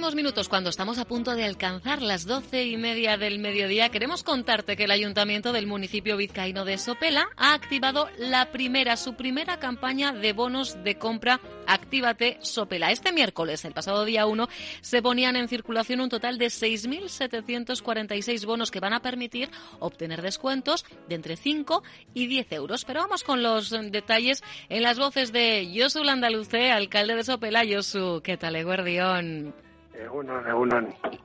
Próximos minutos, cuando estamos a punto de alcanzar las doce y media del mediodía, queremos contarte que el Ayuntamiento del municipio vizcaíno de Sopela ha activado la primera, su primera campaña de bonos de compra Actívate Sopela. Este miércoles, el pasado día 1, se ponían en circulación un total de 6.746 bonos que van a permitir obtener descuentos de entre 5 y 10 euros. Pero vamos con los detalles en las voces de Josu Landaluce, alcalde de Sopela. Josu, ¿qué tal, Eguardión?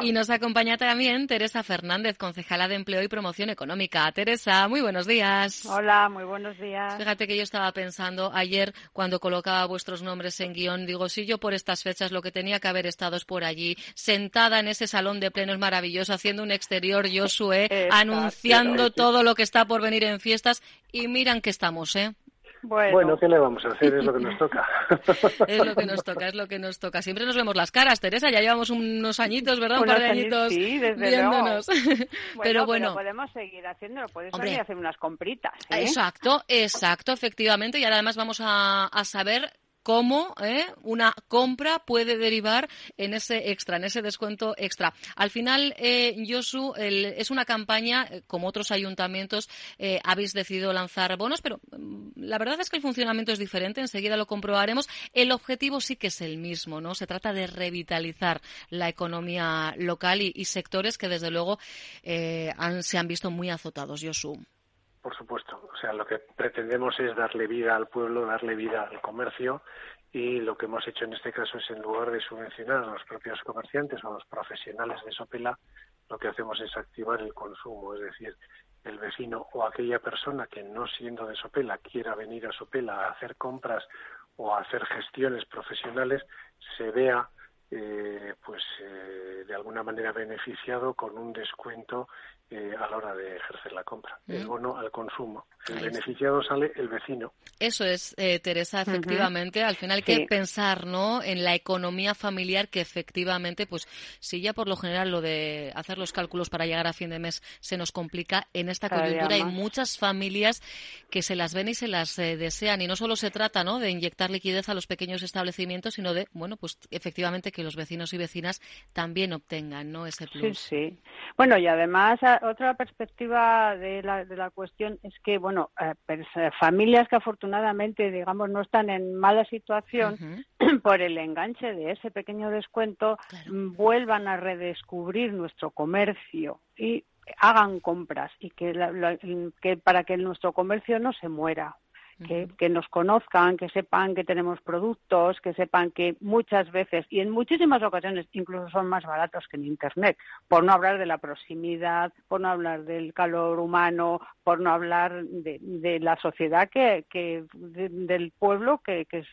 Y nos acompaña también Teresa Fernández, concejala de Empleo y Promoción Económica. Teresa, muy buenos días. Hola, muy buenos días. Fíjate que yo estaba pensando ayer cuando colocaba vuestros nombres en guion, digo, si yo por estas fechas lo que tenía que haber estado es por allí, sentada en ese salón de plenos maravilloso, haciendo un exterior Josué, anunciando todo lo que está por venir en fiestas y miran que estamos, ¿eh? Bueno. ¿qué le vamos a hacer? Es lo que nos toca. es lo que nos toca, es lo que nos toca. Siempre nos vemos las caras, Teresa. Ya llevamos unos añitos, ¿verdad? Un par de añitos sí, desde viéndonos. pero bueno. podemos seguir haciéndolo. Puedes Hombre, hacer unas compritas. ¿eh? Exacto, exacto, efectivamente. Y además vamos a, a saber cómo ¿eh? una compra puede derivar en ese extra, en ese descuento extra. Al final, eh, Josu, es una campaña, eh, como otros ayuntamientos, eh, habéis decidido lanzar bonos, pero mm, la verdad es que el funcionamiento es diferente, enseguida lo comprobaremos. El objetivo sí que es el mismo, ¿no? Se trata de revitalizar la economía local y, sectores que, desde luego, se han visto muy azotados, Josu. Por supuesto. O sea, lo que pretendemos es darle vida al pueblo, darle vida al comercio y lo que hemos hecho en este caso es en lugar de subvencionar a los propios comerciantes o a los profesionales de Sopela, lo que hacemos es activar el consumo, es decir, el vecino o aquella persona que no siendo de Sopela quiera venir a Sopela a hacer compras o a hacer gestiones profesionales, se vea eh, pues eh, de alguna manera beneficiado con un descuento eh, a la hora de ejercer la compra. El bono al consumo. El beneficiado sale el vecino. Eso es, eh, Teresa, efectivamente. Al final hay que pensar ¿no? en la economía familiar que efectivamente, pues si ya por lo general lo de hacer los cálculos para llegar a fin de mes se nos complica, en esta coyuntura hay muchas familias que se las ven y se las eh, desean. Y no solo se trata ¿no? de inyectar liquidez a los pequeños establecimientos, sino de, bueno, pues efectivamente que los vecinos y vecinas también obtengan ¿no? ese plus. Sí, sí. Bueno, y además otra perspectiva de la, de la cuestión es que, bueno, eh, eh, familias que afortunadamente, digamos, no están en mala situación por el enganche de ese pequeño descuento, mm, vuelvan a redescubrir nuestro comercio y hagan compras y que, que para que nuestro comercio no se muera que, nos conozcan, que sepan que tenemos productos, que sepan que muchas veces y en muchísimas ocasiones incluso son más baratos que en Internet, por no hablar de la proximidad, por no hablar del calor humano, por no hablar de, la sociedad que, que del pueblo que, que es,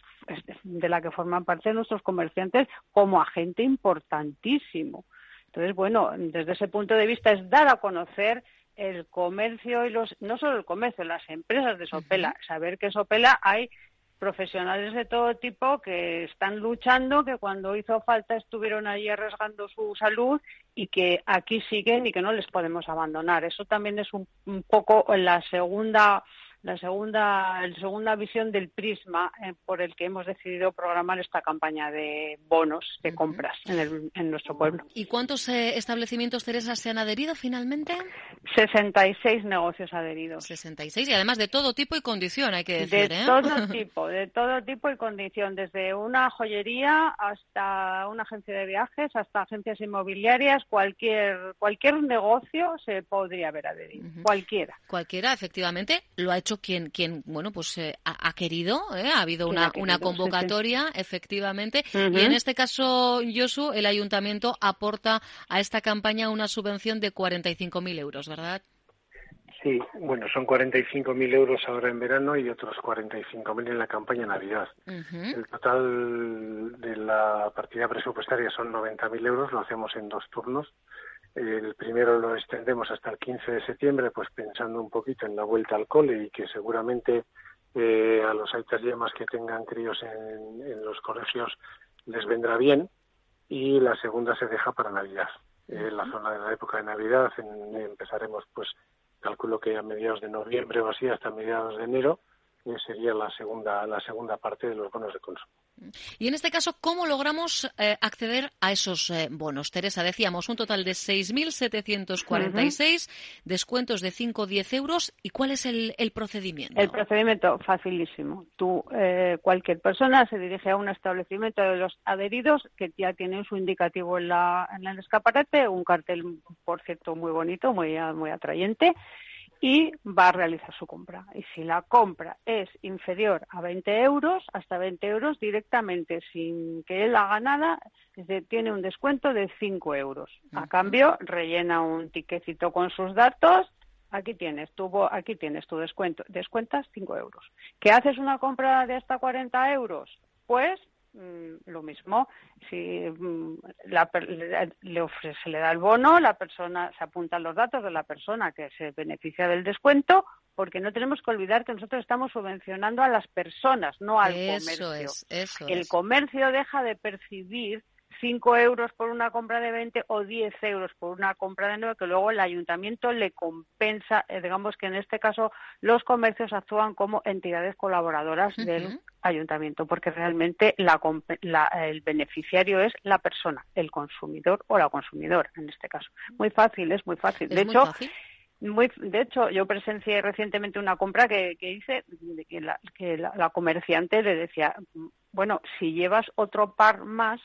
de la que forman parte nuestros comerciantes como agente importantísimo. Entonces, bueno, desde ese punto de vista es dar a conocer el comercio y los, no solo el comercio, las empresas de Sopela, saber que Sopela hay profesionales de todo tipo que están luchando, que cuando hizo falta estuvieron allí arriesgando su salud y que aquí siguen y que no les podemos abandonar. Eso también es un, un poco la segunda la segunda, la segunda visión del prisma eh, por el que hemos decidido programar esta campaña de bonos de compras en, en nuestro pueblo. ¿Y cuántos eh, establecimientos, Teresa, se han adherido finalmente? 66 negocios adheridos. 66 y además de todo tipo y condición, hay que decir. De ¿eh? todo tipo, de todo tipo y condición, desde una joyería hasta una agencia de viajes, hasta agencias inmobiliarias, cualquier, cualquier negocio se podría haber adherido, cualquiera. Cualquiera, efectivamente, lo ha hecho hecho quien, quien bueno, pues eh, ha, querido, ¿eh? ha habido una, una convocatoria, efectivamente, y en este caso, Josu, el ayuntamiento aporta a esta campaña una subvención de 45.000 euros, ¿verdad? Sí, bueno, son 45.000 euros ahora en verano y otros 45.000 en la campaña Navidad. El total de la partida presupuestaria son 90.000 euros, lo hacemos en dos turnos. El primero lo extendemos hasta el 15 de septiembre, pues pensando un poquito en la vuelta al cole y que seguramente eh, a los aitas yemas que tengan críos en, los colegios les vendrá bien. Y la segunda se deja para Navidad. En la zona de la época de Navidad empezaremos pues calculo que a mediados de noviembre o así, hasta mediados de enero, eh, sería la segunda, la segunda parte de los bonos de consumo. Y en este caso, ¿cómo logramos eh, acceder a esos eh, bonos? Teresa, decíamos un total de 6.746, descuentos de 5 o 10 euros. ¿Y cuál es el, procedimiento? El procedimiento, facilísimo. Tú, eh, cualquier persona se dirige a un establecimiento de los adheridos que ya tienen su indicativo en, la, en el escaparate, un cartel, por cierto, muy bonito, muy, muy atrayente y va a realizar su compra. Y si la compra es inferior a 20 euros, hasta 20 euros directamente, sin que él haga nada, tiene un descuento de 5 euros. A cambio, rellena un tiquecito con sus datos. Aquí tienes, tu, aquí tienes tu descuento. Descuentas 5 euros. ¿Que haces una compra de hasta 40 euros? Pues lo mismo. Si mm, la, le, ofrece, se le da el bono, la persona se apuntan los datos de la persona que se beneficia del descuento, porque no tenemos que olvidar que nosotros estamos subvencionando a las personas, no al comercio. el comercio deja de percibir 5 euros por una compra de 20 o 10 euros por una compra de 9 que luego el ayuntamiento le compensa, eh, digamos que en este caso los comercios actúan como entidades colaboradoras del ayuntamiento porque realmente el beneficiario es la persona, el consumidor o la consumidora en este caso. Muy fácil, es muy fácil. de hecho, Muy, de hecho, yo presencié recientemente una compra que, hice, que, la, que la, comerciante le decía, bueno, si llevas otro par más,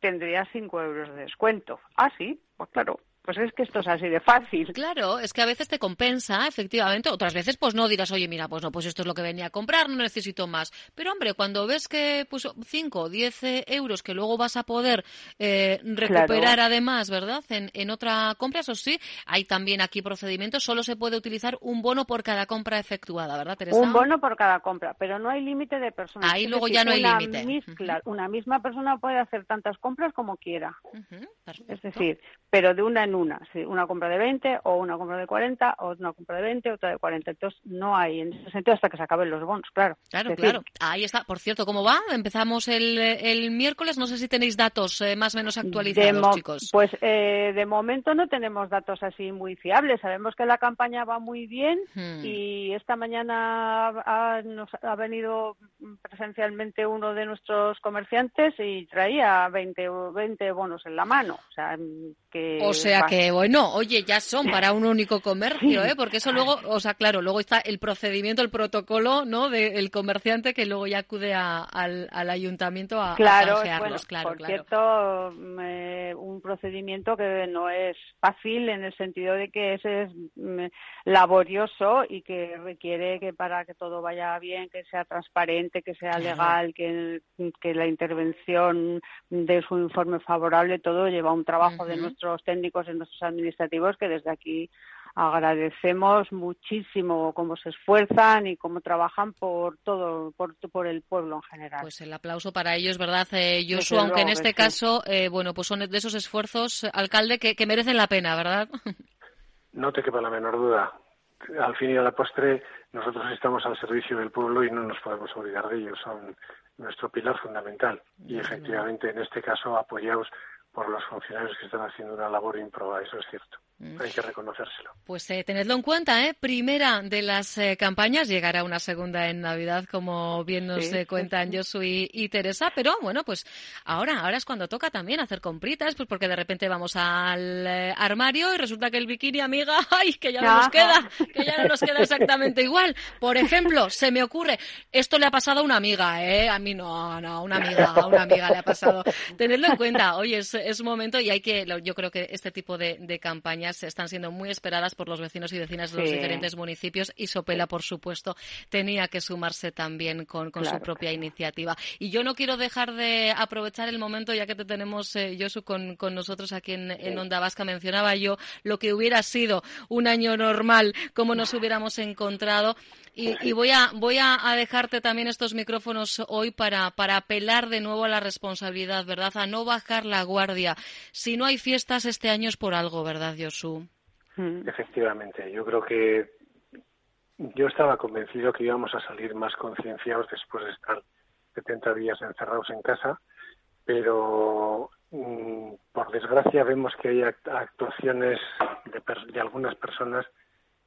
tendría cinco euros de descuento. Ah, sí, pues claro, pues es que esto es así de fácil. Claro, es que a veces te compensa, efectivamente. Otras veces, pues no dirás, oye, mira, pues no, pues esto es lo que venía a comprar, no necesito más. Pero hombre, cuando ves que pues 5 o 10 euros que luego vas a poder eh, recuperar además, ¿verdad? En, en otra compra, eso sí, hay también aquí procedimientos. Solo se puede utilizar un bono por cada compra efectuada, ¿verdad, Teresa? Un bono por cada compra, pero no hay límite de personas. Ahí luego ya no hay límite. Una misma persona puede hacer tantas compras como quiera. es decir, pero de una en una, una compra de 20 o una compra de 40 o una compra de 20 otra de 40. Entonces no hay en ese sentido hasta que se acaben los bonos, claro. Claro, claro. Ahí está. Por cierto, ¿cómo va? Empezamos el, el miércoles. No sé si tenéis datos eh, más o menos actualizados, chicos. Pues eh, de momento no tenemos datos así muy fiables. Sabemos que la campaña va muy bien hmm. y esta mañana ha, nos ha venido presencialmente uno de nuestros comerciantes y traía 20, 20 bonos en la mano. O sea, que o sea que, bueno, oye, ya son para un único comercio, ¿eh? Porque eso luego, o sea, claro, luego está el procedimiento, el protocolo, ¿no? Del comerciante que luego ya acude al, ayuntamiento a, claro, claro, por cierto, un procedimiento que no es fácil en el sentido de que ese es mm, laborioso y que requiere que para que todo vaya bien, que sea transparente, que sea legal, que, que la intervención de su informe favorable, todo lleva un trabajo de nuestros técnicos y nuestros administrativos que desde aquí agradecemos muchísimo cómo se esfuerzan y cómo trabajan por todo, por, por el pueblo en general. Pues el aplauso para ellos, ¿verdad, eh, Josu? Aunque en este caso, eh, bueno, pues son de esos esfuerzos, alcalde, que, que merecen la pena, ¿verdad? No te quepa la menor duda. Al fin y a la postre, nosotros estamos al servicio del pueblo y no nos podemos olvidar de ellos. Son nuestro pilar fundamental. Y efectivamente, en este caso, apoyados por los funcionarios que están haciendo una labor improba, eso es cierto. Mm. Hay que reconocérselo. Pues eh, tenedlo en cuenta, ¿eh? Primera de las eh, campañas, llegará una segunda en Navidad, como bien nos eh, cuentan Josu y, Teresa, pero bueno, pues ahora, ahora es cuando toca también hacer compritas, pues porque de repente vamos al armario y resulta que el bikini, amiga, ¡ay! que ya no nos queda, que ya no nos queda exactamente igual. Por ejemplo, se me ocurre, esto le ha pasado a una amiga, ¿eh? A mí no, no, a una amiga, a una amiga le ha pasado. Tenedlo en cuenta, oye, es, es momento y hay que, yo creo que este tipo de, de campañas campañas están siendo muy esperadas por los vecinos y vecinas de los diferentes municipios y Sopela, por supuesto, tenía que sumarse también con, su propia iniciativa. Y yo no quiero dejar de aprovechar el momento, ya que te tenemos, eh, Josu, con, nosotros aquí en, en Onda Vasca. Mencionaba yo lo que hubiera sido un año normal, cómo nos hubiéramos encontrado. Y, voy, a, voy a, dejarte también estos micrófonos hoy para, para apelar de nuevo a la responsabilidad, ¿verdad? A no bajar la guardia. Si no hay fiestas este año es por algo, ¿verdad, Josu? Mm. Efectivamente. Yo creo que yo estaba convencido que íbamos a salir más concienciados después de estar 70 días encerrados en casa, pero mm, por desgracia vemos que hay actuaciones de, de algunas personas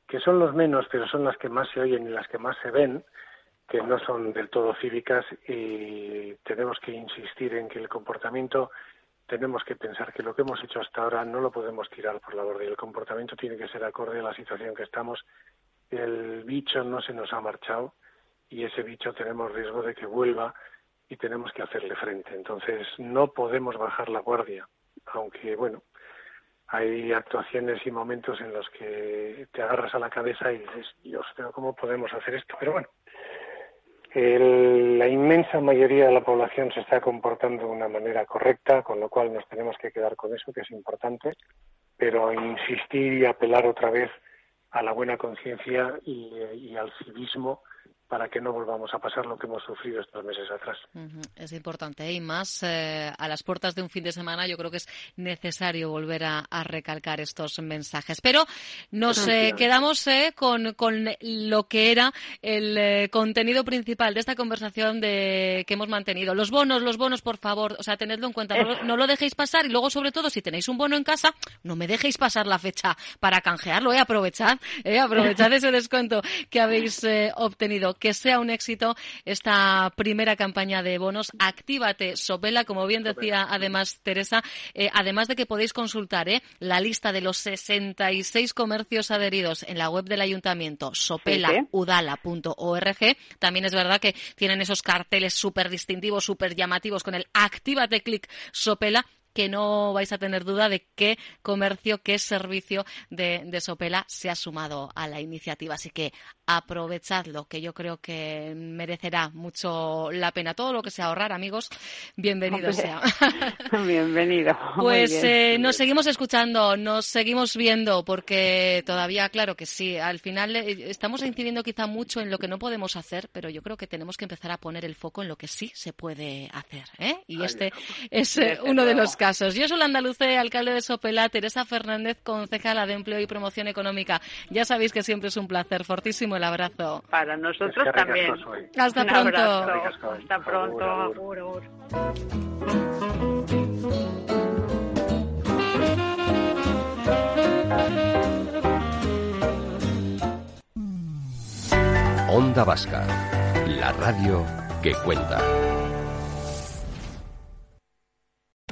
que son los menos, pero son las que más se oyen y las que más se ven, que no son del todo cívicas y tenemos que insistir en que el comportamiento tenemos que pensar que lo que hemos hecho hasta ahora no lo podemos tirar por la borda y el comportamiento tiene que ser acorde a la situación que estamos. El bicho no se nos ha marchado y ese bicho tenemos riesgo de que vuelva y tenemos que hacerle frente. Entonces no podemos bajar la guardia, aunque bueno, hay actuaciones y momentos en los que te agarras a la cabeza y dices, Dios, ¿cómo podemos hacer esto? Pero bueno, la inmensa mayoría de la población se está comportando de una manera correcta, con lo cual nos tenemos que quedar con eso, que es importante, pero insistir y apelar otra vez a la buena conciencia y al civismo para que no volvamos a pasar lo que hemos sufrido estos meses atrás. Es importante ¿eh? y más eh, a las puertas de un fin de semana yo creo que es necesario volver a, recalcar estos mensajes. Pero nos eh, quedamos con, con, lo que era el contenido principal de esta conversación de, que hemos mantenido. Los bonos, los bonos, por favor, o sea, tenedlo en cuenta, no, lo dejéis pasar y luego, sobre todo, si tenéis un bono en casa, no me dejéis pasar la fecha para canjearlo, ¿eh? aprovechad, aprovechad ese descuento que habéis obtenido que sea un éxito esta primera campaña de bonos. Actívate, Sopela, como bien decía además Teresa, eh, además de que podéis consultar eh, la lista de los 66 comercios adheridos en la web del ayuntamiento, sopelaudala.org. También es verdad que tienen esos carteles súper distintivos, súper llamativos con el Actívate Click Sopela que no vais a tener duda de qué comercio, qué servicio de, de, Sopela se ha sumado a la iniciativa. Así que aprovechadlo, que yo creo que merecerá mucho la pena. Todo lo que sea ahorrar, amigos, bienvenido sea. Bienvenido. Pues eh, nos seguimos escuchando, nos seguimos viendo, porque todavía, claro que sí, al final eh, estamos incidiendo quizá mucho en lo que no podemos hacer, pero yo creo que tenemos que empezar a poner el foco en lo que sí se puede hacer. ¿eh? Y este es eh, uno de los casos. Yo soy Andaluce, alcalde de Sopela, Teresa Fernández, concejala de Empleo y Promoción Económica. Ya sabéis que siempre es un placer, fortísimo el abrazo. Para nosotros también. Hasta pronto. Hasta pronto. Onda Vasca, la radio que cuenta.